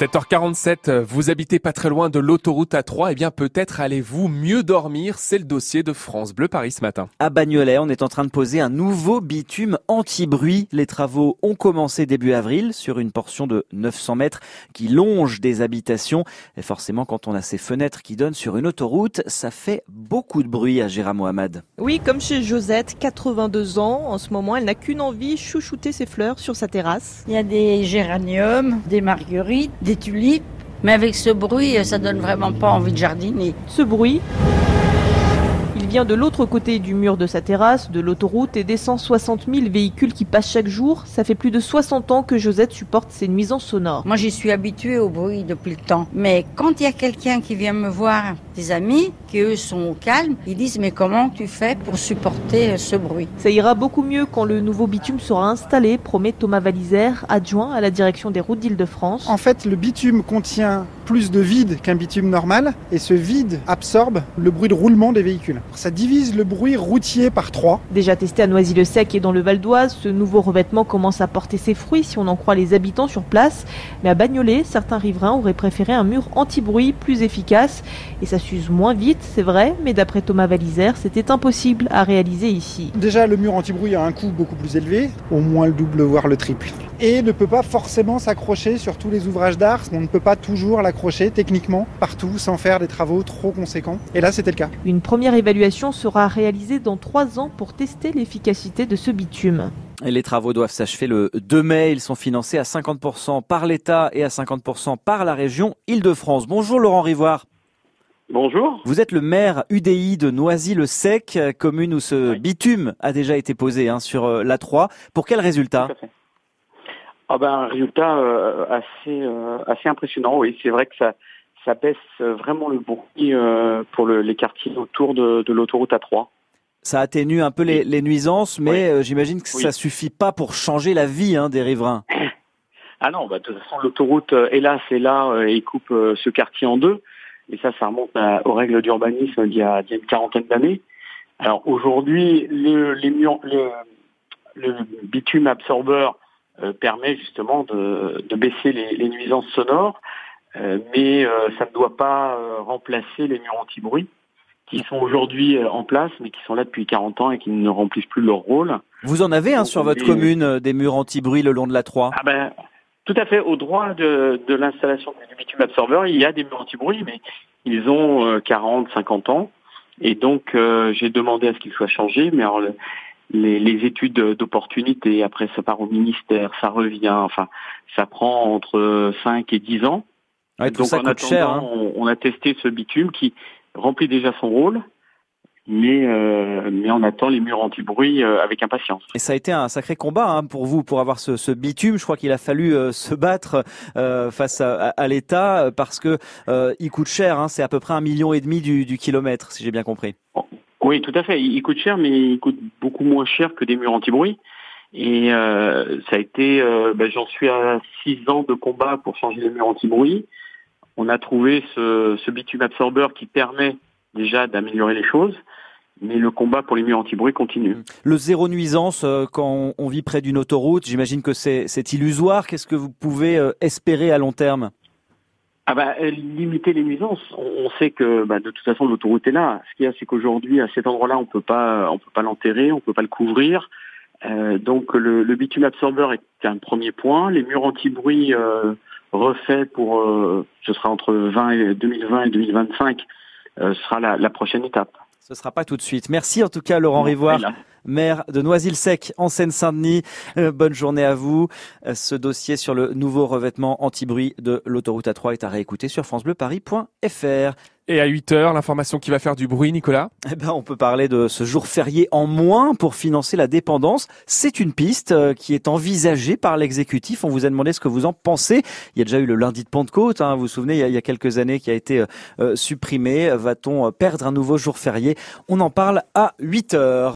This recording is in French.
7h47, vous habitez pas très loin de l'autoroute A3, et bien peut-être allez-vous mieux dormir, c'est le dossier de France Bleu Paris ce matin. À Bagnolet, on est en train de poser un nouveau bitume anti-bruit. Les travaux ont commencé début avril sur une portion de 900 mètres qui longe des habitations. Et forcément, quand on a ces fenêtres qui donnent sur une autoroute, ça fait beaucoup de bruit à Gérard Mohamed. Oui, comme chez Josette, 82 ans. En ce moment, elle n'a qu'une envie, chouchouter ses fleurs sur sa terrasse. Il y a des géraniums, des marguerites, des tulipes. Mais avec ce bruit, ça donne vraiment pas envie de jardiner. Ce bruit, il vient de l'autre côté du mur de sa terrasse, de l'autoroute et des 160 000 véhicules qui passent chaque jour. Ça fait plus de 60 ans que Josette supporte ces nuisances sonores. Moi, j'y suis habituée au bruit depuis le temps. Mais quand il y a quelqu'un qui vient me voir, des amis, qui eux sont au calme, ils disent mais comment tu fais pour supporter ce bruit? Ça ira beaucoup mieux quand le nouveau bitume sera installé, promet Thomas Valisère, adjoint à la direction des routes d'Île-de-France. En fait, le bitume contient plus de vide qu'un bitume normal et ce vide absorbe le bruit de roulement des véhicules. Ça divise le bruit routier par trois. Déjà testé à Noisy-le-Sec et dans le Val d'Oise, ce nouveau revêtement commence à porter ses fruits si on en croit les habitants sur place. Mais à Bagnolet, certains riverains auraient préféré un mur anti-bruit plus efficace et ça s'use moins vite, c'est vrai, mais d'après Thomas Valisère, c'était impossible à réaliser ici. Déjà, le mur anti-bruit a un coût beaucoup plus élevé, au moins le double, voire le triple. Et ne peut pas forcément s'accrocher sur tous les ouvrages d'art. On ne peut pas toujours l'accrocher techniquement partout sans faire des travaux trop conséquents. Et là, c'était le cas. Une première évaluation sera réalisée dans trois ans pour tester l'efficacité de ce bitume. Et les travaux doivent s'achever le 2 mai. Ils sont financés à 50% par l'État et à 50% par la région Île-de-France. Bonjour Laurent Rivoire. Bonjour. Vous êtes le maire UDI de Noisy-le-Sec, commune où ce bitume a déjà été posé hein, sur euh, l'A3. Pour quel résultat? Ah ben, Un résultat euh, assez, euh, assez impressionnant, oui. C'est vrai que ça, ça baisse vraiment le bruit euh, pour le, les quartiers autour de, de l'autoroute A3. Ça atténue un peu les, les nuisances, mais oui. j'imagine que oui. ça suffit pas pour changer la vie hein, des riverains. Ah non, bah, de toute façon, l'autoroute, hélas, est là et coupe ce quartier en deux. Et ça, ça remonte à, aux règles d'urbanisme d'il y, y a une quarantaine d'années. Alors aujourd'hui, le, les murs, le, le bitume absorbeur euh, permet justement de, de baisser les, les, nuisances sonores, euh, mais euh, ça ne doit pas remplacer les murs anti-bruit qui sont aujourd'hui en place, mais qui sont là depuis 40 ans et qui ne remplissent plus leur rôle. Vous en avez hein, sur votre commune des murs anti-bruit le long de la 3 ah ben, tout à fait. Au droit de, de l'installation du bitume absorbeur, il y a des murs anti-bruit, mais ils ont euh, 40, 50 ans. Et donc, euh, j'ai demandé à ce qu'ils soient changés. Mais alors, le, les, les, études d'opportunité, après, ça part au ministère, ça revient. Enfin, ça prend entre 5 et 10 ans. Ouais, tout donc, ça en coûte attendant, cher. Hein. On, on, a testé ce bitume qui remplit déjà son rôle mais, euh, mais on attend les murs anti-bruit euh, avec impatience. Et ça a été un sacré combat hein, pour vous, pour avoir ce, ce bitume. Je crois qu'il a fallu euh, se battre euh, face à, à l'État parce que euh, il coûte cher. Hein, c'est à peu près un million et demi du, du kilomètre, si j'ai bien compris. Oui, tout à fait. Il coûte cher, mais il coûte beaucoup moins cher que des murs anti-bruit. Et euh, ça a été, ben, j'en suis à six ans de combat pour changer les murs anti-bruit. On a trouvé ce, bitume absorbeur qui permet déjà d'améliorer les choses mais le combat pour les murs anti-bruit continue. Le zéro nuisance, euh, quand on vit près d'une autoroute, j'imagine que c'est illusoire. Qu'est-ce que vous pouvez euh, espérer à long terme? Ah bah, limiter les nuisances. On, sait que bah, de toute façon l'autoroute est là. Ce qu'il y a, c'est qu'aujourd'hui à cet endroit-là, on peut pas, on peut pas l'enterrer, on peut pas le couvrir. Euh, donc le, le, bitume absorbeur est un premier point. Les murs anti-bruit euh, refaits pour, euh, ce sera entre 20 et 2020 et 2025, sera la, la prochaine étape. Ce sera pas tout de suite. Merci en tout cas Laurent Rivoire, maire de Noisy-le-Sec en Seine-Saint-Denis. Euh, bonne journée à vous. Euh, ce dossier sur le nouveau revêtement anti-bruit de l'autoroute A3 est à réécouter sur francebleuparis.fr. Et à 8 heures, l'information qui va faire du bruit, Nicolas Eh ben, on peut parler de ce jour férié en moins pour financer la dépendance. C'est une piste euh, qui est envisagée par l'exécutif. On vous a demandé ce que vous en pensez. Il y a déjà eu le lundi de Pentecôte, hein, vous vous souvenez, il y, a, quelques années qui a été euh, supprimé. Va-t-on perdre un nouveau jour férié? On en parle à 8 heures.